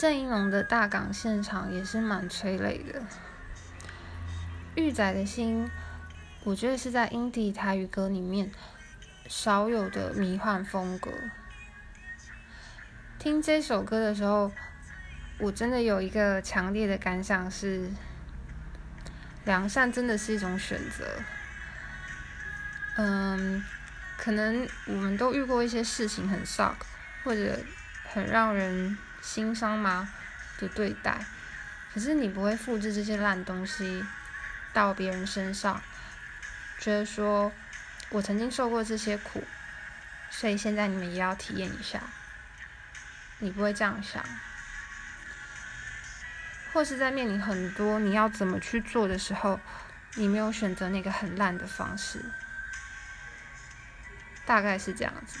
郑宜农的大港现场也是蛮催泪的。玉仔的心，我觉得是在 indie 台语歌里面少有的迷幻风格。听这首歌的时候，我真的有一个强烈的感想是，良善真的是一种选择。嗯，可能我们都遇过一些事情很 shock，或者很让人心伤吗的对待，可是你不会复制这些烂东西到别人身上，觉得说我曾经受过这些苦，所以现在你们也要体验一下。你不会这样想，或是在面临很多你要怎么去做的时候，你没有选择那个很烂的方式，大概是这样子。